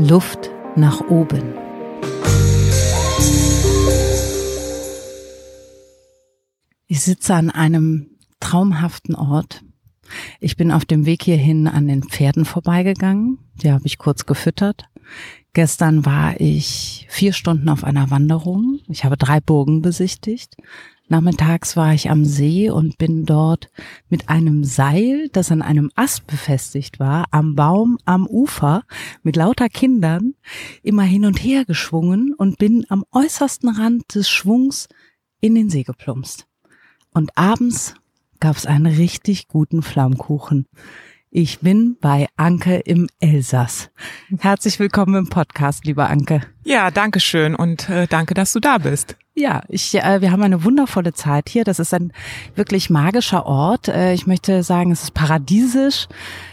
Luft nach oben. Ich sitze an einem traumhaften Ort. Ich bin auf dem Weg hierhin an den Pferden vorbeigegangen. Die habe ich kurz gefüttert. Gestern war ich vier Stunden auf einer Wanderung. Ich habe drei Burgen besichtigt. Nachmittags war ich am See und bin dort mit einem Seil, das an einem Ast befestigt war, am Baum am Ufer mit lauter Kindern immer hin und her geschwungen und bin am äußersten Rand des Schwungs in den See geplumpst. Und abends gab es einen richtig guten Flammkuchen. Ich bin bei Anke im Elsass. Herzlich willkommen im Podcast, lieber Anke. Ja, danke schön und äh, danke, dass du da bist. Ja, ich, äh, wir haben eine wundervolle Zeit hier. Das ist ein wirklich magischer Ort. Äh, ich möchte sagen, es ist paradiesisch.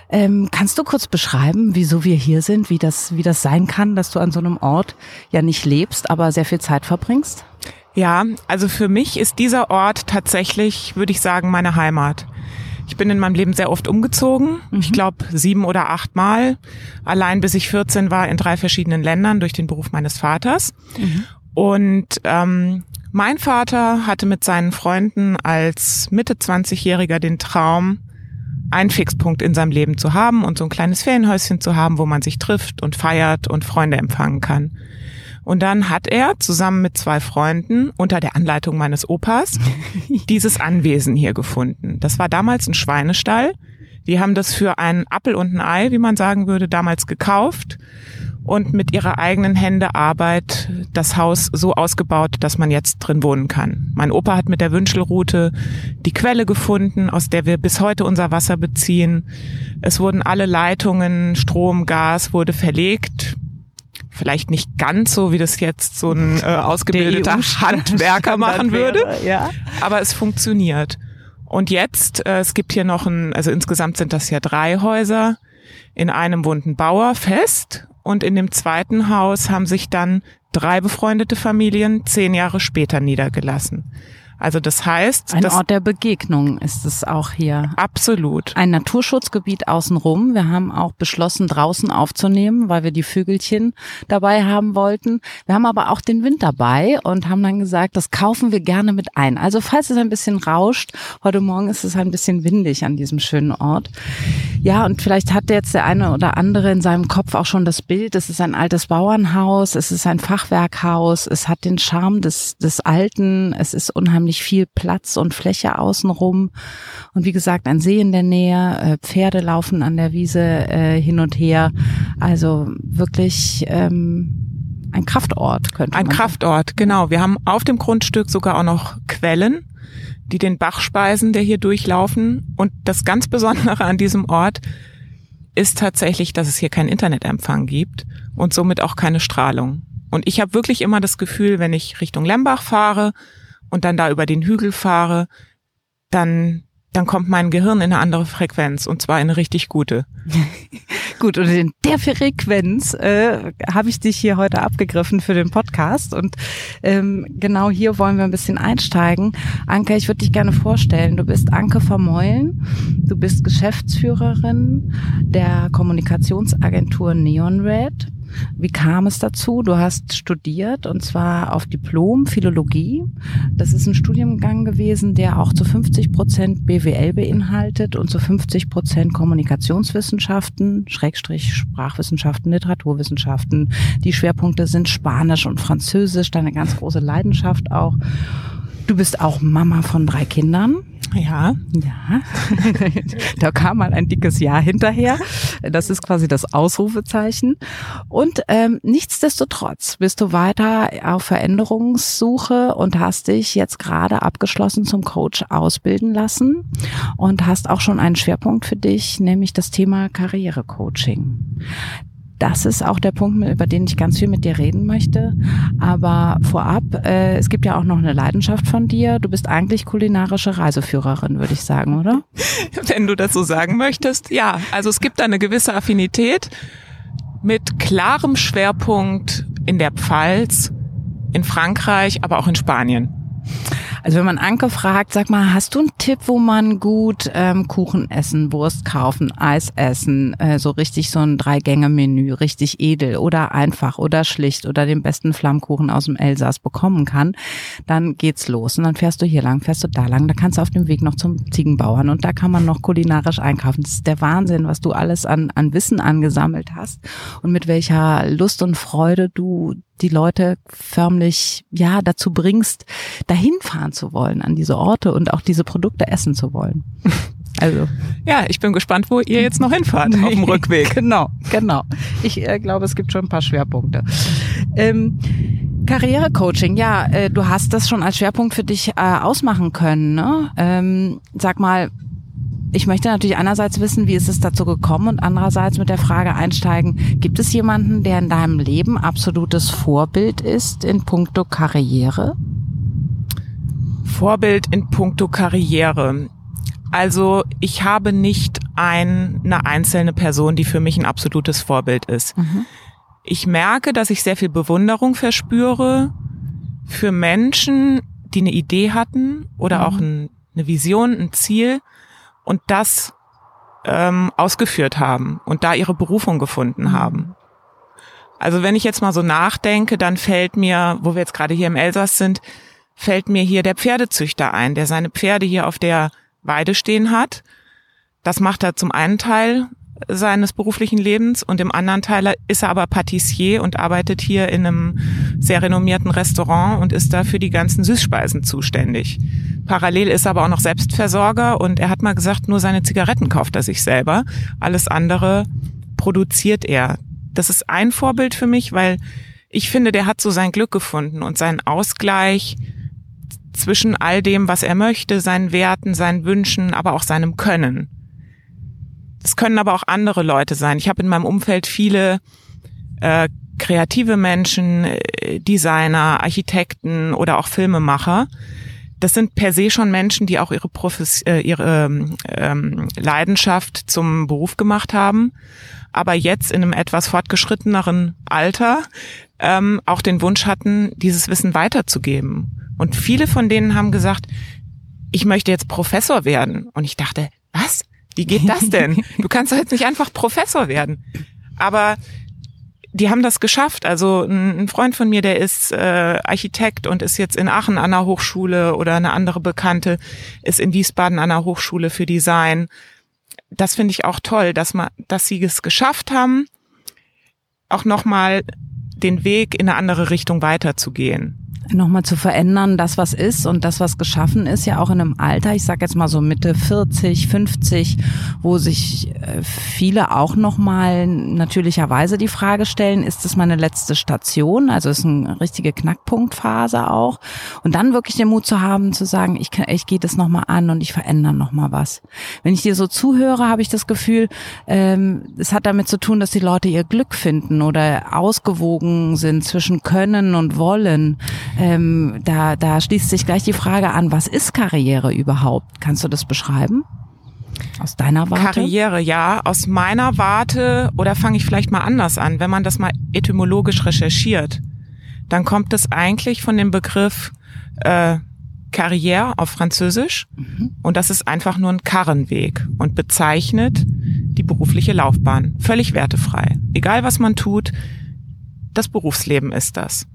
Ähm, kannst du kurz beschreiben, wieso wir hier sind, wie das, wie das sein kann, dass du an so einem Ort ja nicht lebst, aber sehr viel Zeit verbringst? Ja, also für mich ist dieser Ort tatsächlich, würde ich sagen, meine Heimat. Ich bin in meinem Leben sehr oft umgezogen. Mhm. Ich glaube sieben oder acht Mal. Allein bis ich 14 war in drei verschiedenen Ländern durch den Beruf meines Vaters. Mhm. Und ähm, mein Vater hatte mit seinen Freunden als Mitte 20-Jähriger den Traum, einen Fixpunkt in seinem Leben zu haben und so ein kleines Ferienhäuschen zu haben, wo man sich trifft und feiert und Freunde empfangen kann. Und dann hat er zusammen mit zwei Freunden unter der Anleitung meines Opas dieses Anwesen hier gefunden. Das war damals ein Schweinestall. Die haben das für einen Appel und ein Ei, wie man sagen würde, damals gekauft und mit ihrer eigenen Hände Arbeit das Haus so ausgebaut, dass man jetzt drin wohnen kann. Mein Opa hat mit der Wünschelrute die Quelle gefunden, aus der wir bis heute unser Wasser beziehen. Es wurden alle Leitungen, Strom, Gas wurde verlegt vielleicht nicht ganz so, wie das jetzt so ein äh, ausgebildeter Handwerker machen würde, ja. aber es funktioniert. Und jetzt, äh, es gibt hier noch ein, also insgesamt sind das ja drei Häuser. In einem wohnt ein Bauer fest und in dem zweiten Haus haben sich dann drei befreundete Familien zehn Jahre später niedergelassen. Also das heißt, ein Ort der Begegnung ist es auch hier. Absolut. Ein Naturschutzgebiet außenrum. Wir haben auch beschlossen, draußen aufzunehmen, weil wir die Vögelchen dabei haben wollten. Wir haben aber auch den Wind dabei und haben dann gesagt, das kaufen wir gerne mit ein. Also falls es ein bisschen rauscht, heute Morgen ist es ein bisschen windig an diesem schönen Ort. Ja, und vielleicht hat jetzt der eine oder andere in seinem Kopf auch schon das Bild. Es ist ein altes Bauernhaus, es ist ein Fachwerkhaus, es hat den Charme des, des Alten, es ist unheimlich unheimlich viel Platz und Fläche außenrum. Und wie gesagt, ein See in der Nähe, äh, Pferde laufen an der Wiese äh, hin und her. Also wirklich ähm, ein Kraftort könnte man Ein Kraftort, sagen. genau. Wir haben auf dem Grundstück sogar auch noch Quellen, die den Bach speisen, der hier durchlaufen. Und das ganz Besondere an diesem Ort ist tatsächlich, dass es hier keinen Internetempfang gibt und somit auch keine Strahlung. Und ich habe wirklich immer das Gefühl, wenn ich Richtung Lembach fahre und dann da über den Hügel fahre, dann dann kommt mein Gehirn in eine andere Frequenz und zwar in eine richtig gute. Gut, und in der Frequenz äh, habe ich dich hier heute abgegriffen für den Podcast und ähm, genau hier wollen wir ein bisschen einsteigen. Anke, ich würde dich gerne vorstellen. Du bist Anke Vermeulen, du bist Geschäftsführerin der Kommunikationsagentur Neon Red wie kam es dazu? Du hast studiert und zwar auf Diplom Philologie. Das ist ein Studiengang gewesen, der auch zu 50 Prozent BWL beinhaltet und zu 50 Prozent Kommunikationswissenschaften, Schrägstrich Sprachwissenschaften, Literaturwissenschaften. Die Schwerpunkte sind Spanisch und Französisch, deine ganz große Leidenschaft auch. Du bist auch Mama von drei Kindern. Ja. Ja. da kam mal ein dickes Ja hinterher. Das ist quasi das Ausrufezeichen. Und ähm, nichtsdestotrotz bist du weiter auf Veränderungssuche und hast dich jetzt gerade abgeschlossen zum Coach ausbilden lassen und hast auch schon einen Schwerpunkt für dich, nämlich das Thema Karrierecoaching das ist auch der Punkt, über den ich ganz viel mit dir reden möchte. Aber vorab, äh, es gibt ja auch noch eine Leidenschaft von dir. Du bist eigentlich kulinarische Reiseführerin, würde ich sagen, oder? Wenn du das so sagen möchtest, ja. Also es gibt eine gewisse Affinität mit klarem Schwerpunkt in der Pfalz, in Frankreich, aber auch in Spanien. Also wenn man Anke fragt, sag mal, hast du einen Tipp, wo man gut ähm, Kuchen essen, Wurst kaufen, Eis essen, äh, so richtig so ein Drei-Gänge-Menü, richtig edel oder einfach oder schlicht oder den besten Flammkuchen aus dem Elsass bekommen kann, dann geht's los. Und dann fährst du hier lang, fährst du da lang, da kannst du auf dem Weg noch zum Ziegenbauern und da kann man noch kulinarisch einkaufen. Das ist der Wahnsinn, was du alles an, an Wissen angesammelt hast und mit welcher Lust und Freude du die Leute förmlich ja dazu bringst, dahin fahren zu wollen an diese Orte und auch diese Produkte essen zu wollen. Also ja, ich bin gespannt, wo ihr jetzt noch hinfahrt auf dem Rückweg. genau, genau. Ich äh, glaube, es gibt schon ein paar Schwerpunkte. Ähm, Karrierecoaching, ja, äh, du hast das schon als Schwerpunkt für dich äh, ausmachen können. Ne? Ähm, sag mal, ich möchte natürlich einerseits wissen, wie ist es dazu gekommen und andererseits mit der Frage einsteigen, gibt es jemanden, der in deinem Leben absolutes Vorbild ist in puncto Karriere? Vorbild in puncto Karriere. Also ich habe nicht ein, eine einzelne Person, die für mich ein absolutes Vorbild ist. Mhm. Ich merke, dass ich sehr viel Bewunderung verspüre für Menschen, die eine Idee hatten oder mhm. auch ein, eine Vision, ein Ziel und das ähm, ausgeführt haben und da ihre Berufung gefunden mhm. haben. Also wenn ich jetzt mal so nachdenke, dann fällt mir, wo wir jetzt gerade hier im Elsass sind, fällt mir hier der Pferdezüchter ein, der seine Pferde hier auf der Weide stehen hat. Das macht er zum einen Teil seines beruflichen Lebens und im anderen Teil ist er aber Patissier und arbeitet hier in einem sehr renommierten Restaurant und ist da für die ganzen Süßspeisen zuständig. Parallel ist er aber auch noch Selbstversorger und er hat mal gesagt, nur seine Zigaretten kauft er sich selber. Alles andere produziert er. Das ist ein Vorbild für mich, weil ich finde, der hat so sein Glück gefunden und seinen Ausgleich zwischen all dem, was er möchte, seinen Werten, seinen Wünschen, aber auch seinem Können. Es können aber auch andere Leute sein. Ich habe in meinem Umfeld viele äh, kreative Menschen, äh, Designer, Architekten oder auch Filmemacher. Das sind per se schon Menschen, die auch ihre, Profes äh, ihre ähm, Leidenschaft zum Beruf gemacht haben, aber jetzt in einem etwas fortgeschritteneren Alter ähm, auch den Wunsch hatten, dieses Wissen weiterzugeben. Und viele von denen haben gesagt, ich möchte jetzt Professor werden. Und ich dachte, was? Wie geht das denn? Du kannst doch jetzt nicht einfach Professor werden. Aber die haben das geschafft. Also ein Freund von mir, der ist äh, Architekt und ist jetzt in Aachen an der Hochschule oder eine andere Bekannte ist in Wiesbaden an der Hochschule für Design. Das finde ich auch toll, dass man, dass sie es geschafft haben, auch nochmal den Weg in eine andere Richtung weiterzugehen nochmal zu verändern, das was ist und das was geschaffen ist, ja auch in einem Alter, ich sage jetzt mal so Mitte 40, 50, wo sich äh, viele auch nochmal natürlicherweise die Frage stellen, ist das meine letzte Station? Also ist eine richtige Knackpunktphase auch. Und dann wirklich den Mut zu haben, zu sagen, ich, ich gehe das nochmal an und ich verändere nochmal was. Wenn ich dir so zuhöre, habe ich das Gefühl, ähm, es hat damit zu tun, dass die Leute ihr Glück finden oder ausgewogen sind zwischen können und wollen ähm, da, da schließt sich gleich die Frage an, was ist Karriere überhaupt? Kannst du das beschreiben? Aus deiner Warte? Karriere, ja. Aus meiner Warte, oder fange ich vielleicht mal anders an, wenn man das mal etymologisch recherchiert, dann kommt es eigentlich von dem Begriff äh, Karriere auf Französisch mhm. und das ist einfach nur ein Karrenweg und bezeichnet die berufliche Laufbahn. Völlig wertefrei. Egal was man tut, das Berufsleben ist das.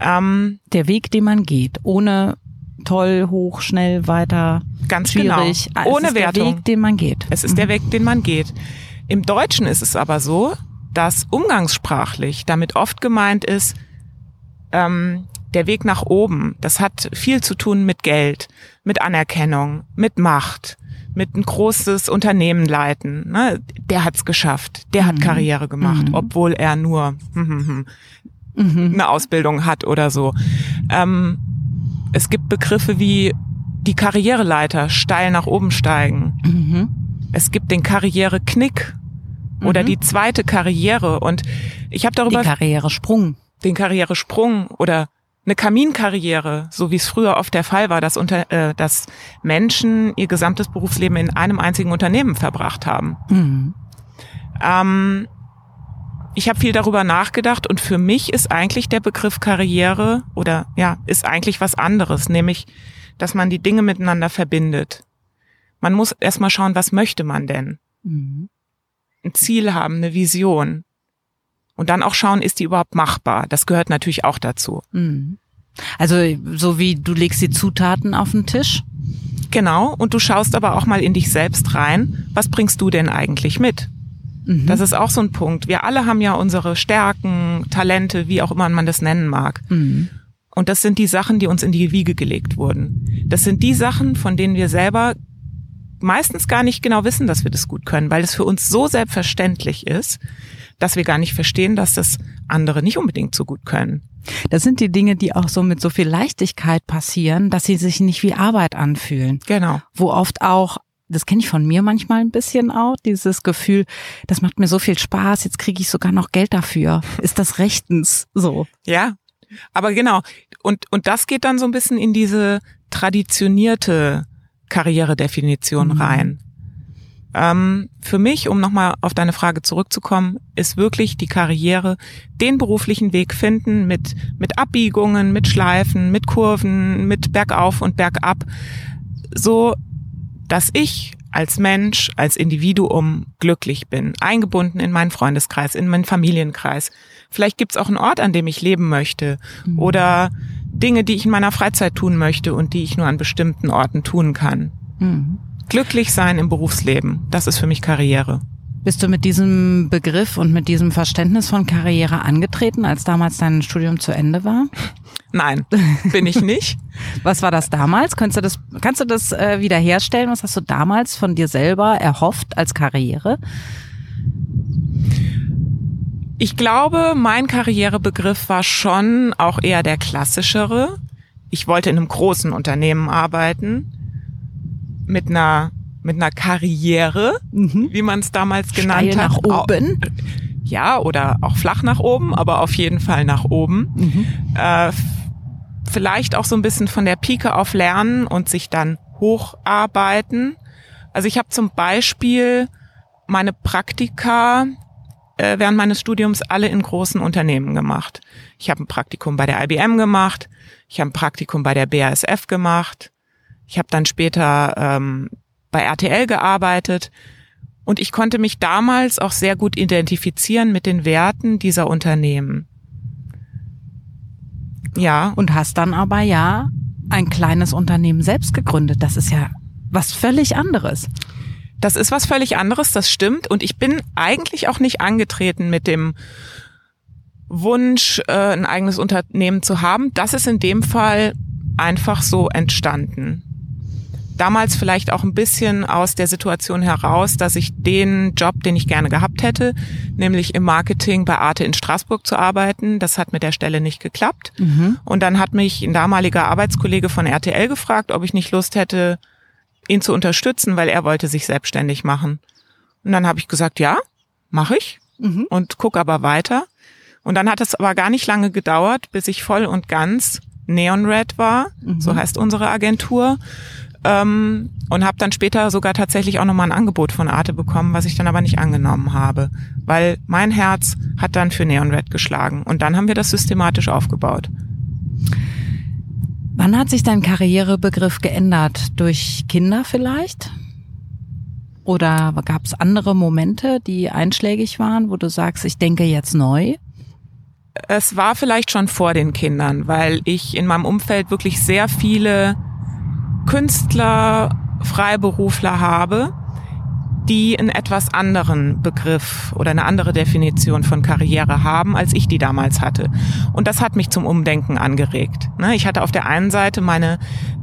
Ähm, der Weg, den man geht, ohne toll, hoch, schnell, weiter, ganz schwierig. Genau. Ohne es ist Wertung. Der Weg, den man geht. Es ist mhm. der Weg, den man geht. Im Deutschen ist es aber so, dass umgangssprachlich damit oft gemeint ist, ähm, der Weg nach oben. Das hat viel zu tun mit Geld, mit Anerkennung, mit Macht, mit ein großes Unternehmen leiten. Ne? Der hat's geschafft, der mhm. hat Karriere gemacht, mhm. obwohl er nur hm, hm, hm, mhm. eine Ausbildung hat oder so. Ähm, es gibt Begriffe wie die Karriereleiter steil nach oben steigen. Mhm. Es gibt den Karriereknick oder mhm. die zweite Karriere und ich habe darüber den Karrieresprung, den Karrieresprung oder eine Kaminkarriere, so wie es früher oft der Fall war, dass unter, äh, dass Menschen ihr gesamtes Berufsleben in einem einzigen Unternehmen verbracht haben. Mhm. Ähm, ich habe viel darüber nachgedacht und für mich ist eigentlich der Begriff Karriere oder ja, ist eigentlich was anderes, nämlich dass man die Dinge miteinander verbindet. Man muss erstmal schauen, was möchte man denn? Mhm. Ein Ziel haben, eine Vision. Und dann auch schauen, ist die überhaupt machbar? Das gehört natürlich auch dazu. Mhm. Also so wie du legst die Zutaten auf den Tisch? Genau, und du schaust aber auch mal in dich selbst rein. Was bringst du denn eigentlich mit? Mhm. Das ist auch so ein Punkt. Wir alle haben ja unsere Stärken, Talente, wie auch immer man das nennen mag. Mhm. Und das sind die Sachen, die uns in die Wiege gelegt wurden. Das sind die Sachen, von denen wir selber meistens gar nicht genau wissen, dass wir das gut können, weil es für uns so selbstverständlich ist, dass wir gar nicht verstehen, dass das andere nicht unbedingt so gut können. Das sind die Dinge, die auch so mit so viel Leichtigkeit passieren, dass sie sich nicht wie Arbeit anfühlen. Genau. Wo oft auch das kenne ich von mir manchmal ein bisschen auch, dieses Gefühl, das macht mir so viel Spaß, jetzt kriege ich sogar noch Geld dafür. Ist das rechtens so? Ja, aber genau. Und, und das geht dann so ein bisschen in diese traditionierte Karrieredefinition mhm. rein. Ähm, für mich, um nochmal auf deine Frage zurückzukommen, ist wirklich die Karriere den beruflichen Weg finden mit, mit Abbiegungen, mit Schleifen, mit Kurven, mit Bergauf und Bergab, so dass ich als Mensch, als Individuum glücklich bin, eingebunden in meinen Freundeskreis, in meinen Familienkreis. Vielleicht gibt's auch einen Ort, an dem ich leben möchte mhm. oder Dinge, die ich in meiner Freizeit tun möchte und die ich nur an bestimmten Orten tun kann. Mhm. Glücklich sein im Berufsleben, das ist für mich Karriere. Bist du mit diesem Begriff und mit diesem Verständnis von Karriere angetreten, als damals dein Studium zu Ende war? Nein, bin ich nicht. Was war das damals? Kannst du das, kannst du das äh, wiederherstellen? Was hast du damals von dir selber erhofft als Karriere? Ich glaube, mein Karrierebegriff war schon auch eher der klassischere. Ich wollte in einem großen Unternehmen arbeiten mit einer mit einer Karriere, mhm. wie man es damals genannt Steil hat. nach oben. Ja, oder auch flach nach oben, aber auf jeden Fall nach oben. Mhm. Äh, vielleicht auch so ein bisschen von der Pike auf lernen und sich dann hocharbeiten. Also ich habe zum Beispiel meine Praktika äh, während meines Studiums alle in großen Unternehmen gemacht. Ich habe ein Praktikum bei der IBM gemacht, ich habe ein Praktikum bei der BASF gemacht, ich habe dann später ähm, bei RTL gearbeitet und ich konnte mich damals auch sehr gut identifizieren mit den Werten dieser Unternehmen. Ja. Und hast dann aber ja ein kleines Unternehmen selbst gegründet. Das ist ja was völlig anderes. Das ist was völlig anderes, das stimmt. Und ich bin eigentlich auch nicht angetreten mit dem Wunsch, äh, ein eigenes Unternehmen zu haben. Das ist in dem Fall einfach so entstanden damals vielleicht auch ein bisschen aus der Situation heraus, dass ich den Job, den ich gerne gehabt hätte, nämlich im Marketing bei Arte in Straßburg zu arbeiten, das hat mit der Stelle nicht geklappt. Mhm. Und dann hat mich ein damaliger Arbeitskollege von RTL gefragt, ob ich nicht Lust hätte, ihn zu unterstützen, weil er wollte sich selbstständig machen. Und dann habe ich gesagt, ja, mache ich mhm. und guck aber weiter. Und dann hat es aber gar nicht lange gedauert, bis ich voll und ganz Neon Red war, mhm. so heißt unsere Agentur, ähm, und habe dann später sogar tatsächlich auch nochmal ein Angebot von Arte bekommen, was ich dann aber nicht angenommen habe, weil mein Herz hat dann für Neon Red geschlagen und dann haben wir das systematisch aufgebaut. Wann hat sich dein Karrierebegriff geändert? Durch Kinder vielleicht? Oder gab es andere Momente, die einschlägig waren, wo du sagst, ich denke jetzt neu? Es war vielleicht schon vor den Kindern, weil ich in meinem Umfeld wirklich sehr viele Künstler, Freiberufler habe, die einen etwas anderen Begriff oder eine andere Definition von Karriere haben, als ich die damals hatte. Und das hat mich zum Umdenken angeregt. Ne, ich hatte auf der einen Seite meine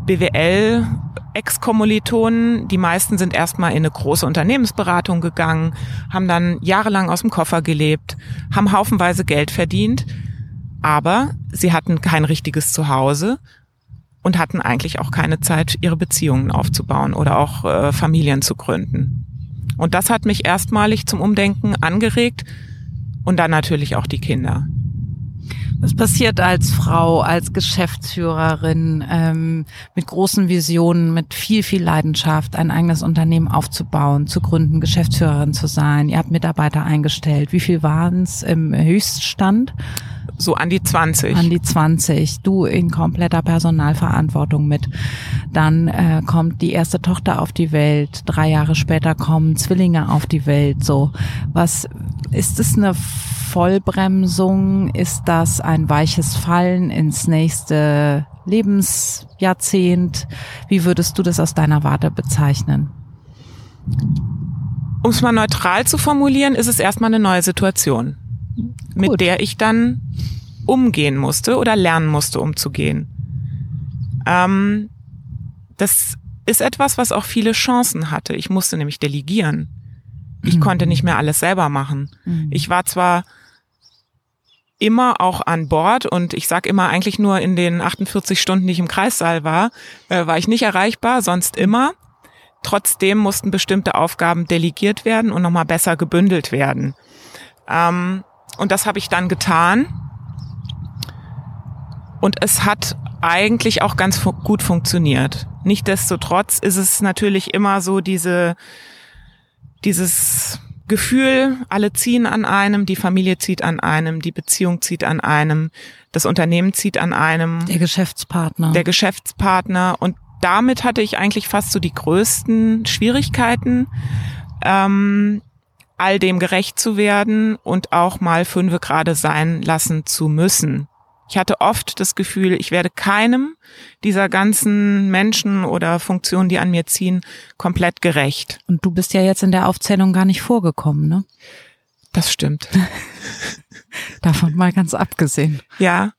BWL Ex-Kommilitonen, die meisten sind erstmal in eine große Unternehmensberatung gegangen, haben dann jahrelang aus dem Koffer gelebt, haben haufenweise Geld verdient, aber sie hatten kein richtiges Zuhause und hatten eigentlich auch keine Zeit, ihre Beziehungen aufzubauen oder auch äh, Familien zu gründen. Und das hat mich erstmalig zum Umdenken angeregt und dann natürlich auch die Kinder. Was passiert als Frau, als Geschäftsführerin ähm, mit großen Visionen, mit viel, viel Leidenschaft, ein eigenes Unternehmen aufzubauen, zu gründen, Geschäftsführerin zu sein? Ihr habt Mitarbeiter eingestellt. Wie viel waren es im Höchststand? So an die 20. An die 20. Du in kompletter Personalverantwortung mit. Dann äh, kommt die erste Tochter auf die Welt. Drei Jahre später kommen Zwillinge auf die Welt. So, was ist es eine Vollbremsung? Ist das ein weiches Fallen ins nächste Lebensjahrzehnt? Wie würdest du das aus deiner Warte bezeichnen? Um es mal neutral zu formulieren, ist es erstmal eine neue Situation mit Gut. der ich dann umgehen musste oder lernen musste, umzugehen. Ähm, das ist etwas, was auch viele Chancen hatte. Ich musste nämlich delegieren. Ich mhm. konnte nicht mehr alles selber machen. Mhm. Ich war zwar immer auch an Bord und ich sag immer eigentlich nur in den 48 Stunden, die ich im Kreissaal war, äh, war ich nicht erreichbar, sonst immer. Trotzdem mussten bestimmte Aufgaben delegiert werden und nochmal besser gebündelt werden. Ähm, und das habe ich dann getan. Und es hat eigentlich auch ganz fu gut funktioniert. Nichtsdestotrotz ist es natürlich immer so diese, dieses Gefühl, alle ziehen an einem, die Familie zieht an einem, die Beziehung zieht an einem, das Unternehmen zieht an einem. Der Geschäftspartner. Der Geschäftspartner. Und damit hatte ich eigentlich fast so die größten Schwierigkeiten. Ähm, all dem gerecht zu werden und auch mal fünfe gerade sein lassen zu müssen. Ich hatte oft das Gefühl, ich werde keinem dieser ganzen Menschen oder Funktionen, die an mir ziehen, komplett gerecht. Und du bist ja jetzt in der Aufzählung gar nicht vorgekommen, ne? Das stimmt. Davon mal ganz abgesehen. Ja,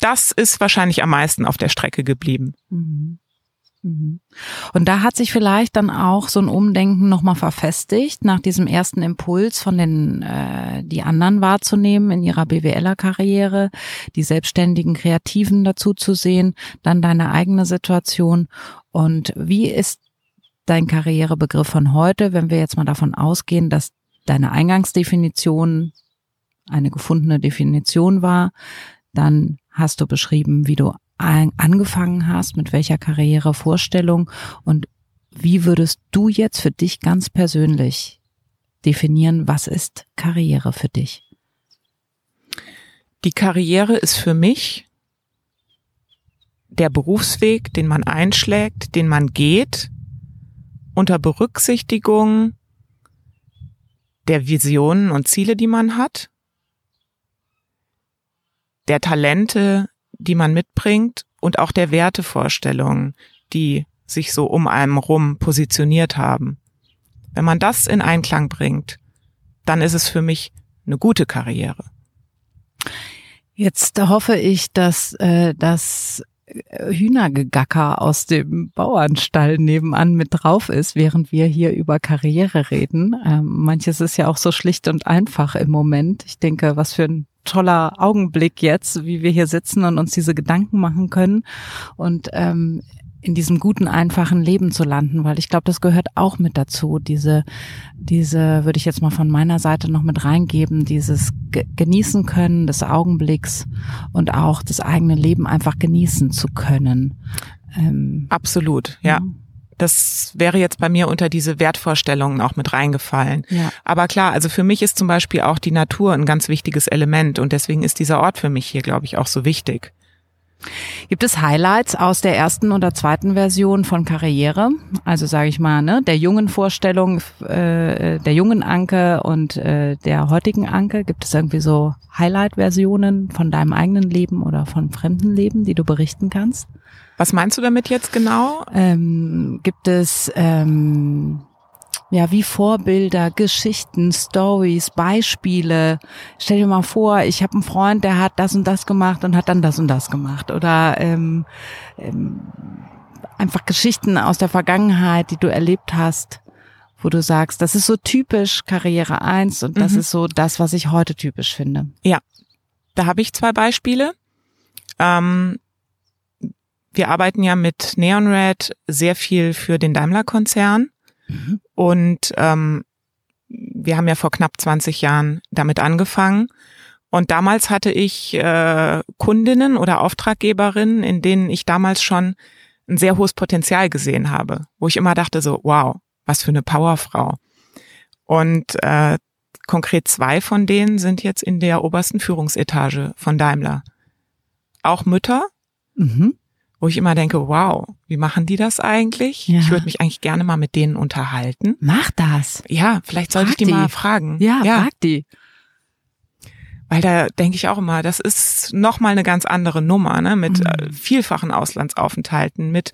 das ist wahrscheinlich am meisten auf der Strecke geblieben. Mhm. Mhm. Und da hat sich vielleicht dann auch so ein Umdenken nochmal verfestigt, nach diesem ersten Impuls von den, äh, die anderen wahrzunehmen in ihrer BWLer-Karriere, die selbstständigen Kreativen dazu zu sehen, dann deine eigene Situation. Und wie ist dein Karrierebegriff von heute, wenn wir jetzt mal davon ausgehen, dass deine Eingangsdefinition eine gefundene Definition war, dann hast du beschrieben, wie du angefangen hast, mit welcher Karrierevorstellung und wie würdest du jetzt für dich ganz persönlich definieren, was ist Karriere für dich? Die Karriere ist für mich der Berufsweg, den man einschlägt, den man geht, unter Berücksichtigung der Visionen und Ziele, die man hat, der Talente, die man mitbringt und auch der Wertevorstellungen, die sich so um einem rum positioniert haben. Wenn man das in Einklang bringt, dann ist es für mich eine gute Karriere. Jetzt hoffe ich, dass äh, das Hühnergegacker aus dem Bauernstall nebenan mit drauf ist, während wir hier über Karriere reden. Ähm, manches ist ja auch so schlicht und einfach im Moment. Ich denke, was für ein toller Augenblick jetzt, wie wir hier sitzen und uns diese Gedanken machen können und ähm, in diesem guten, einfachen Leben zu landen, weil ich glaube, das gehört auch mit dazu. Diese, diese würde ich jetzt mal von meiner Seite noch mit reingeben, dieses genießen können des Augenblicks und auch das eigene Leben einfach genießen zu können. Ähm, Absolut, ja. ja das wäre jetzt bei mir unter diese Wertvorstellungen auch mit reingefallen. Ja. Aber klar, also für mich ist zum Beispiel auch die Natur ein ganz wichtiges Element und deswegen ist dieser Ort für mich hier, glaube ich, auch so wichtig. Gibt es Highlights aus der ersten oder zweiten Version von Karriere? Also sage ich mal, ne, der jungen Vorstellung, äh, der jungen Anke und äh, der heutigen Anke. Gibt es irgendwie so Highlight-Versionen von deinem eigenen Leben oder von fremden Leben, die du berichten kannst? Was meinst du damit jetzt genau? Ähm, gibt es ähm, ja wie Vorbilder, Geschichten, Stories, Beispiele? Stell dir mal vor, ich habe einen Freund, der hat das und das gemacht und hat dann das und das gemacht. Oder ähm, ähm, einfach Geschichten aus der Vergangenheit, die du erlebt hast, wo du sagst, das ist so typisch Karriere eins und das mhm. ist so das, was ich heute typisch finde. Ja, da habe ich zwei Beispiele. Ähm, wir arbeiten ja mit Neon Red sehr viel für den Daimler-Konzern. Mhm. Und ähm, wir haben ja vor knapp 20 Jahren damit angefangen. Und damals hatte ich äh, Kundinnen oder Auftraggeberinnen, in denen ich damals schon ein sehr hohes Potenzial gesehen habe, wo ich immer dachte so, wow, was für eine Powerfrau. Und äh, konkret zwei von denen sind jetzt in der obersten Führungsetage von Daimler. Auch Mütter, mhm. Wo ich immer denke, wow, wie machen die das eigentlich? Ja. Ich würde mich eigentlich gerne mal mit denen unterhalten. Mach das. Ja, vielleicht sollte ich die, die, mal fragen. Ja, ja, frag die. Weil da denke ich auch immer, das ist nochmal eine ganz andere Nummer, ne? Mit mhm. Äh, vielfachen Auslandsaufenthalten, mit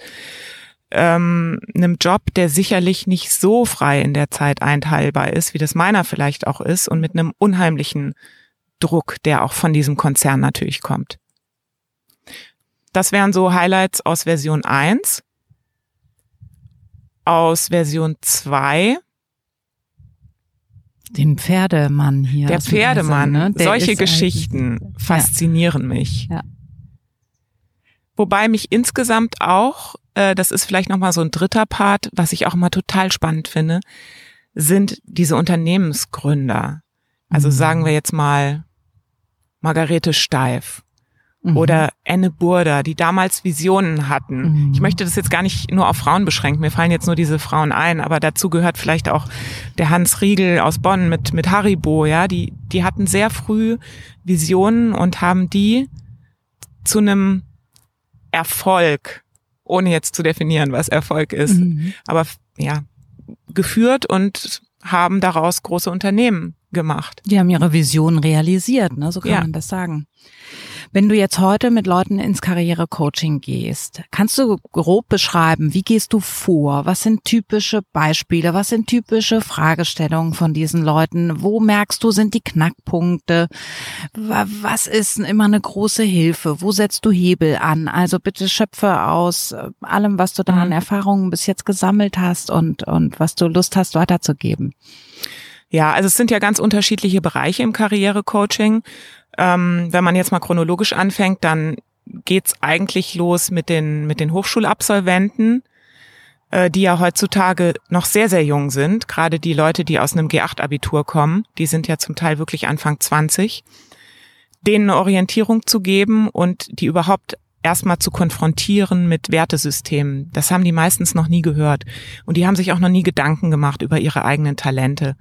ähm, einem Job, der sicherlich nicht so frei in der Zeit einteilbar ist, wie das meiner vielleicht auch ist, und mit einem unheimlichen Druck, der auch von diesem Konzern natürlich kommt. Das wären so Highlights aus Version 1. Aus Version 2 den Pferdemann hier. Der Pferdemann, ne? Der solche Geschichten faszinieren ja. mich. Ja. Wobei mich insgesamt auch, äh, das ist vielleicht nochmal so ein dritter Part, was ich auch immer total spannend finde, sind diese Unternehmensgründer. Also mhm. sagen wir jetzt mal Margarete Steif mhm. oder Anne Burda, die damals Visionen hatten. Mhm. Ich möchte das jetzt gar nicht nur auf Frauen beschränken, mir fallen jetzt nur diese Frauen ein, aber dazu gehört vielleicht auch der Hans Riegel aus Bonn mit, mit Haribo, ja, die, die hatten sehr früh Visionen und haben die zu einem Erfolg, ohne jetzt zu definieren, was Erfolg ist, mhm. aber ja, geführt und haben daraus große Unternehmen gemacht. Die haben ihre Vision realisiert, ne? so kann ja. man das sagen. Wenn du jetzt heute mit Leuten ins Karrierecoaching gehst, kannst du grob beschreiben, wie gehst du vor? Was sind typische Beispiele? Was sind typische Fragestellungen von diesen Leuten? Wo merkst du, sind die Knackpunkte? Was ist immer eine große Hilfe? Wo setzt du Hebel an? Also bitte schöpfe aus äh, allem, was du da an mhm. Erfahrungen bis jetzt gesammelt hast und, und was du Lust hast weiterzugeben. Ja, also es sind ja ganz unterschiedliche Bereiche im Karrierecoaching. Ähm, wenn man jetzt mal chronologisch anfängt, dann geht's eigentlich los mit den, mit den Hochschulabsolventen, äh, die ja heutzutage noch sehr, sehr jung sind. Gerade die Leute, die aus einem G8-Abitur kommen, die sind ja zum Teil wirklich Anfang 20 denen eine Orientierung zu geben und die überhaupt erstmal zu konfrontieren mit Wertesystemen. Das haben die meistens noch nie gehört. Und die haben sich auch noch nie Gedanken gemacht über ihre eigenen Talente.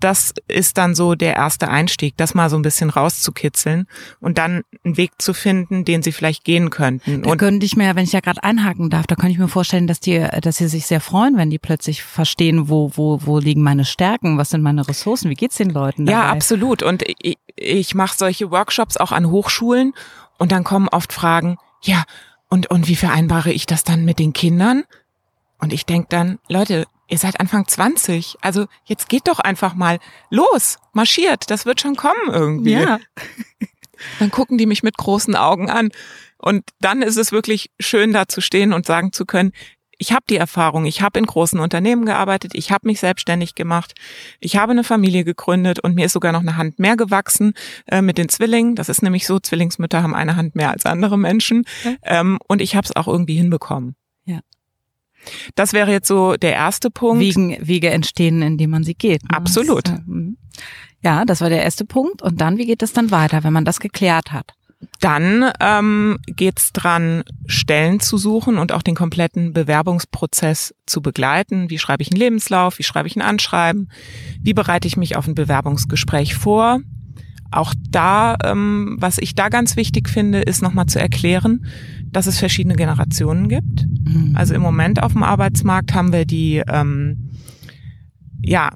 Das ist dann so der erste Einstieg, das mal so ein bisschen rauszukitzeln und dann einen Weg zu finden, den sie vielleicht gehen könnten. Da und könnte ich mir, wenn ich ja gerade einhaken darf, da könnte ich mir vorstellen, dass die, dass sie sich sehr freuen, wenn die plötzlich verstehen, wo, wo, wo liegen meine Stärken, was sind meine Ressourcen, wie geht's den Leuten dabei? Ja, absolut. Und ich, ich mache solche Workshops auch an Hochschulen und dann kommen oft Fragen, ja, und, und wie vereinbare ich das dann mit den Kindern? Und ich denk dann, Leute, ihr seid Anfang 20, also jetzt geht doch einfach mal los, marschiert, das wird schon kommen irgendwie. Ja. Dann gucken die mich mit großen Augen an. Und dann ist es wirklich schön, da zu stehen und sagen zu können, ich habe die Erfahrung, ich habe in großen Unternehmen gearbeitet, ich habe mich selbstständig gemacht, ich habe eine Familie gegründet und mir ist sogar noch eine Hand mehr gewachsen äh, mit den Zwillingen. Das ist nämlich so, Zwillingsmütter haben eine Hand mehr als andere Menschen. Ja. Ähm, und ich habe es auch irgendwie hinbekommen. Ja. Das wäre jetzt so der erste Punkt. Wegen, Wege entstehen, indem man sie geht. Ne? Absolut. Mhm. Ja, das war der erste Punkt. Und dann, wie geht es dann weiter, wenn man das geklärt hat? Dann ähm, geht dran, Stellen zu suchen und auch den kompletten Bewerbungsprozess zu begleiten. Wie schreibe ich einen Lebenslauf? Wie schreibe ich ein Anschreiben? Wie bereite ich mich auf ein Bewerbungsgespräch vor? Auch da, ähm, was ich da ganz wichtig finde, ist nochmal zu erklären, dass es verschiedene Generationen gibt. Mhm. Also im Moment auf dem Arbeitsmarkt haben wir die, ähm, ja,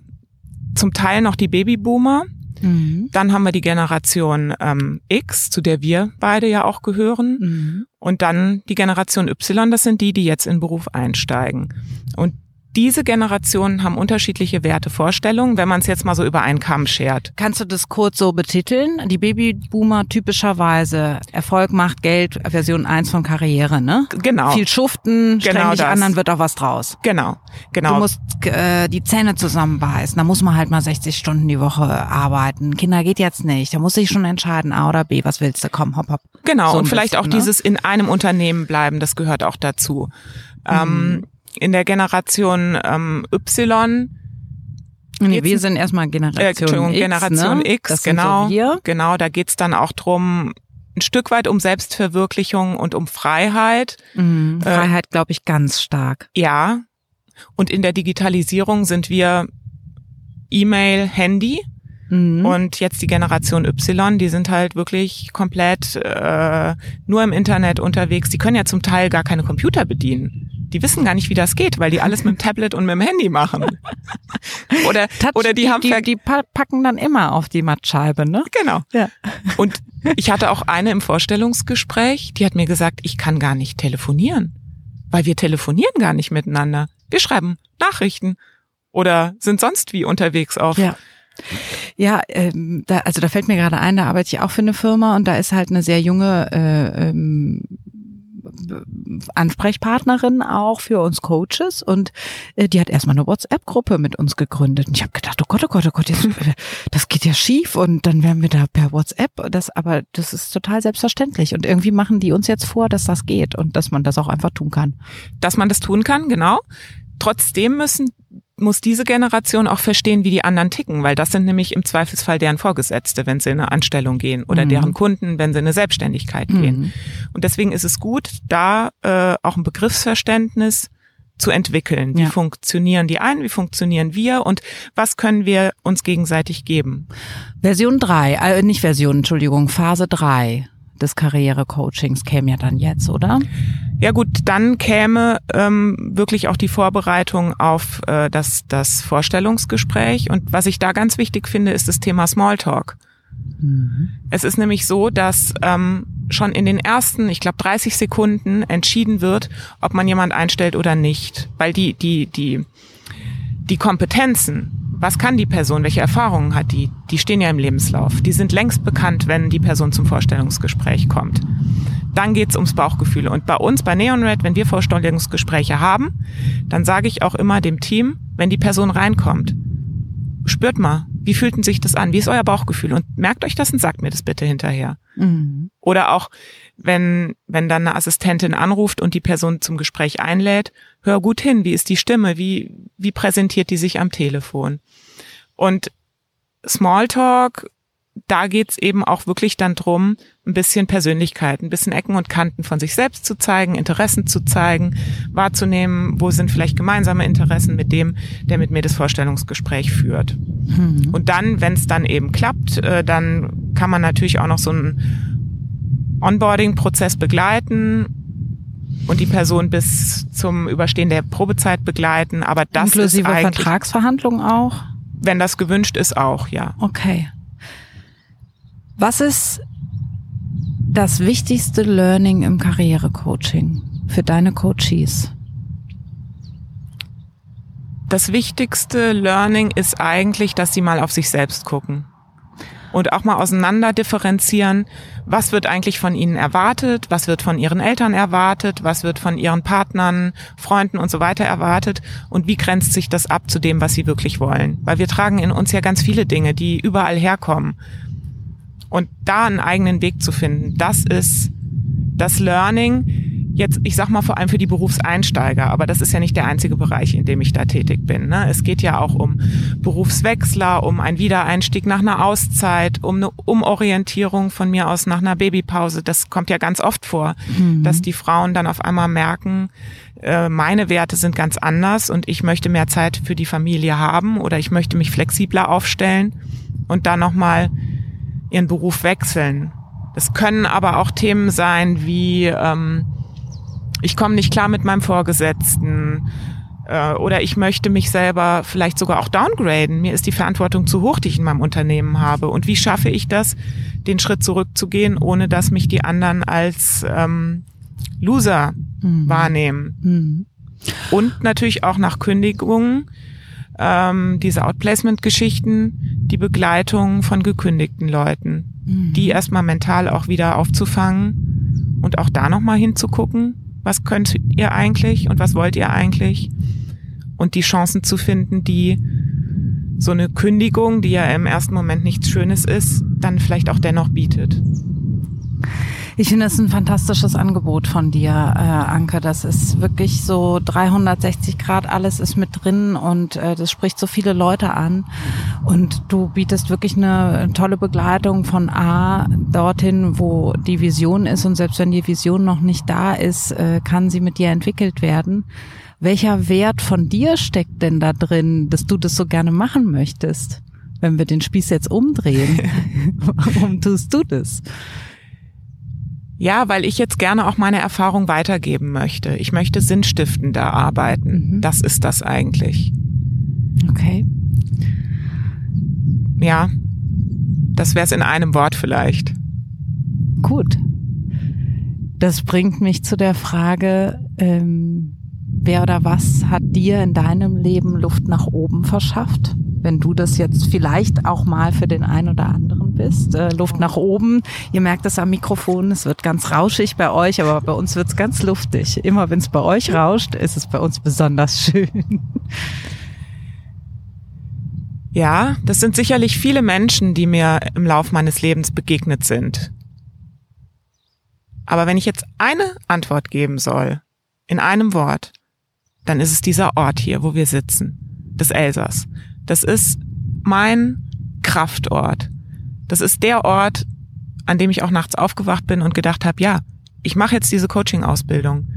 zum Teil noch die Babyboomer, Mhm. Dann haben wir die Generation ähm, X, zu der wir beide ja auch gehören. Mhm. Und dann die Generation Y, das sind die, die jetzt in Beruf einsteigen. Und diese Generationen haben unterschiedliche Wertevorstellungen, wenn man es jetzt mal so über einen Kamm schert. Kannst du das kurz so betiteln? Die Babyboomer typischerweise Erfolg macht Geld, Version 1 von Karriere, ne? Genau. Viel schuften, streng genau dich das. an, dann wird auch was draus. Genau, genau. Du musst äh, die Zähne zusammenbeißen, da muss man halt mal 60 Stunden die Woche arbeiten. Kinder geht jetzt nicht, da muss ich schon entscheiden, A oder B, was willst du? Komm, hopp, hopp. Genau, so und vielleicht bisschen, auch ne? dieses in einem Unternehmen bleiben, das gehört auch dazu. Mhm. Ähm, in der Generation ähm, Y Nee, wir sind erstmal Generation äh, X. Generation ne? X, genau. So. Genau, da geht's dann auch drum, ein Stück weit um Selbstverwirklichung und um Freiheit. Mhm, Freiheit, äh, glaube ich, ganz stark. Ja. Und in der Digitalisierung sind wir E-Mail, Handy. Mhm. Und jetzt die Generation Y, die sind halt wirklich komplett äh, nur im Internet unterwegs. Die können ja zum Teil gar keine Computer bedienen. Die wissen gar nicht, wie das geht, weil die alles mit dem Tablet und mit dem Handy machen. oder, Touch, oder die, die haben die, die packen dann immer auf die Mattscheibe, ne? Genau. Ja. Und ich hatte auch eine im Vorstellungsgespräch, die hat mir gesagt, ich kann gar nicht telefonieren, weil wir telefonieren gar nicht miteinander. Wir schreiben Nachrichten oder sind sonst wie unterwegs auf. Ja. Ja, ähm, da, also da fällt mir gerade ein, da arbeite ich auch für eine Firma und da ist halt eine sehr junge äh, ähm, Ansprechpartnerin auch für uns Coaches und äh, die hat erstmal eine WhatsApp-Gruppe mit uns gegründet. Und ich habe gedacht, oh Gott, oh Gott, oh Gott, jetzt, äh, das geht ja schief und dann werden wir da per WhatsApp. Das, aber das ist total selbstverständlich. Und irgendwie machen die uns jetzt vor, dass das geht und dass man das auch einfach tun kann. Dass man das tun kann, genau. Trotzdem müssen muss diese Generation auch verstehen, wie die anderen ticken, weil das sind nämlich im Zweifelsfall deren Vorgesetzte, wenn sie in eine Anstellung gehen oder mhm. deren Kunden, wenn sie in eine Selbstständigkeit mhm. gehen. Und deswegen ist es gut, da äh, auch ein Begriffsverständnis zu entwickeln. Wie ja. funktionieren die einen, wie funktionieren wir und was können wir uns gegenseitig geben? Version drei, äh, nicht Version, Entschuldigung, Phase drei des Karrierecoachings käme ja dann jetzt, oder? Ja gut, dann käme ähm, wirklich auch die Vorbereitung auf äh, das, das Vorstellungsgespräch. Und was ich da ganz wichtig finde, ist das Thema Smalltalk. Mhm. Es ist nämlich so, dass ähm, schon in den ersten, ich glaube, 30 Sekunden entschieden wird, ob man jemand einstellt oder nicht. Weil die, die, die, die Kompetenzen, was kann die Person, welche Erfahrungen hat die, die stehen ja im Lebenslauf. Die sind längst bekannt, wenn die Person zum Vorstellungsgespräch kommt. Dann geht's ums Bauchgefühl. Und bei uns, bei Neon Red, wenn wir Vorstellungsgespräche haben, dann sage ich auch immer dem Team, wenn die Person reinkommt, spürt mal, wie fühlt denn sich das an? Wie ist euer Bauchgefühl? Und merkt euch das und sagt mir das bitte hinterher. Mhm. Oder auch, wenn, wenn dann eine Assistentin anruft und die Person zum Gespräch einlädt, hör gut hin, wie ist die Stimme, wie, wie präsentiert die sich am Telefon? Und Smalltalk, da geht's eben auch wirklich dann drum, ein bisschen Persönlichkeit, ein bisschen Ecken und Kanten von sich selbst zu zeigen, Interessen zu zeigen, wahrzunehmen, wo sind vielleicht gemeinsame Interessen mit dem, der mit mir das Vorstellungsgespräch führt. Mhm. Und dann, wenn es dann eben klappt, äh, dann kann man natürlich auch noch so einen Onboarding-Prozess begleiten und die Person bis zum Überstehen der Probezeit begleiten. Aber das Inklusive ist Vertragsverhandlungen auch? Wenn das gewünscht ist, auch, ja. Okay. Was ist das wichtigste Learning im Karrierecoaching für deine Coaches? Das wichtigste Learning ist eigentlich, dass sie mal auf sich selbst gucken und auch mal auseinander differenzieren, was wird eigentlich von ihnen erwartet, was wird von ihren Eltern erwartet, was wird von ihren Partnern, Freunden und so weiter erwartet und wie grenzt sich das ab zu dem, was sie wirklich wollen. Weil wir tragen in uns ja ganz viele Dinge, die überall herkommen. Und da einen eigenen Weg zu finden, das ist das Learning, Jetzt, ich sag mal vor allem für die Berufseinsteiger, aber das ist ja nicht der einzige Bereich, in dem ich da tätig bin. Ne? Es geht ja auch um Berufswechsler, um einen Wiedereinstieg nach einer Auszeit, um eine Umorientierung von mir aus nach einer Babypause. Das kommt ja ganz oft vor, mhm. dass die Frauen dann auf einmal merken, äh, meine Werte sind ganz anders und ich möchte mehr Zeit für die Familie haben oder ich möchte mich flexibler aufstellen und dann nochmal ihren Beruf wechseln. Es können aber auch Themen sein wie ähm, ich komme nicht klar mit meinem Vorgesetzten äh, oder ich möchte mich selber vielleicht sogar auch downgraden. Mir ist die Verantwortung zu hoch, die ich in meinem Unternehmen habe. Und wie schaffe ich das, den Schritt zurückzugehen, ohne dass mich die anderen als ähm, Loser mhm. wahrnehmen? Mhm. Und natürlich auch nach Kündigungen ähm, diese Outplacement-Geschichten, die Begleitung von gekündigten Leuten, mhm. die erstmal mental auch wieder aufzufangen und auch da nochmal hinzugucken was könnt ihr eigentlich und was wollt ihr eigentlich und die Chancen zu finden, die so eine Kündigung, die ja im ersten Moment nichts Schönes ist, dann vielleicht auch dennoch bietet. Ich finde es ein fantastisches Angebot von dir, äh, Anke. Das ist wirklich so 360 Grad, alles ist mit drin und äh, das spricht so viele Leute an. Und du bietest wirklich eine tolle Begleitung von A dorthin, wo die Vision ist. Und selbst wenn die Vision noch nicht da ist, äh, kann sie mit dir entwickelt werden. Welcher Wert von dir steckt denn da drin, dass du das so gerne machen möchtest? Wenn wir den Spieß jetzt umdrehen, warum tust du das? Ja, weil ich jetzt gerne auch meine Erfahrung weitergeben möchte. Ich möchte sinnstiftender arbeiten. Mhm. Das ist das eigentlich. Okay. Ja, das wäre es in einem Wort vielleicht. Gut. Das bringt mich zu der Frage, ähm, wer oder was hat dir in deinem Leben Luft nach oben verschafft? wenn du das jetzt vielleicht auch mal für den einen oder anderen bist. Äh, Luft nach oben. Ihr merkt es am Mikrofon, es wird ganz rauschig bei euch, aber bei uns wird es ganz luftig. Immer wenn es bei euch rauscht, ist es bei uns besonders schön. Ja, das sind sicherlich viele Menschen, die mir im Lauf meines Lebens begegnet sind. Aber wenn ich jetzt eine Antwort geben soll, in einem Wort, dann ist es dieser Ort hier, wo wir sitzen, das Elsass. Das ist mein Kraftort. Das ist der Ort, an dem ich auch nachts aufgewacht bin und gedacht habe, ja, ich mache jetzt diese Coaching-Ausbildung.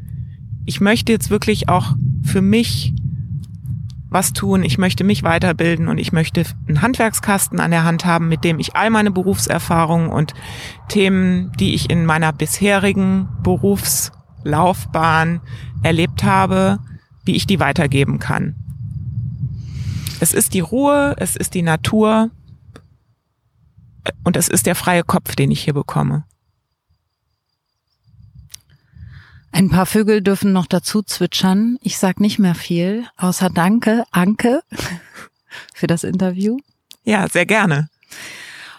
Ich möchte jetzt wirklich auch für mich was tun. Ich möchte mich weiterbilden und ich möchte einen Handwerkskasten an der Hand haben, mit dem ich all meine Berufserfahrungen und Themen, die ich in meiner bisherigen Berufslaufbahn erlebt habe, wie ich die weitergeben kann. Es ist die Ruhe, es ist die Natur und es ist der freie Kopf, den ich hier bekomme. Ein paar Vögel dürfen noch dazu zwitschern. Ich sag nicht mehr viel, außer Danke, Anke, für das Interview. Ja, sehr gerne.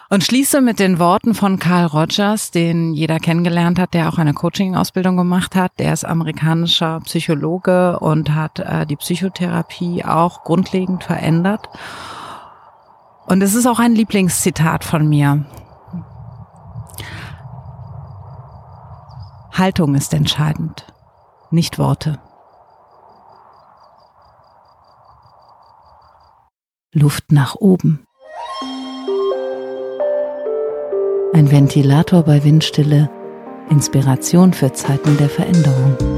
Und schließe mit den Worten von Carl Rogers, den jeder kennengelernt hat, der auch eine Coaching-Ausbildung gemacht hat. Der ist amerikanischer Psychologe und hat äh, die Psychotherapie auch grundlegend verändert. Und es ist auch ein Lieblingszitat von mir. Haltung ist entscheidend, nicht Worte. Luft nach oben. Ein Ventilator bei Windstille. Inspiration für Zeiten der Veränderung.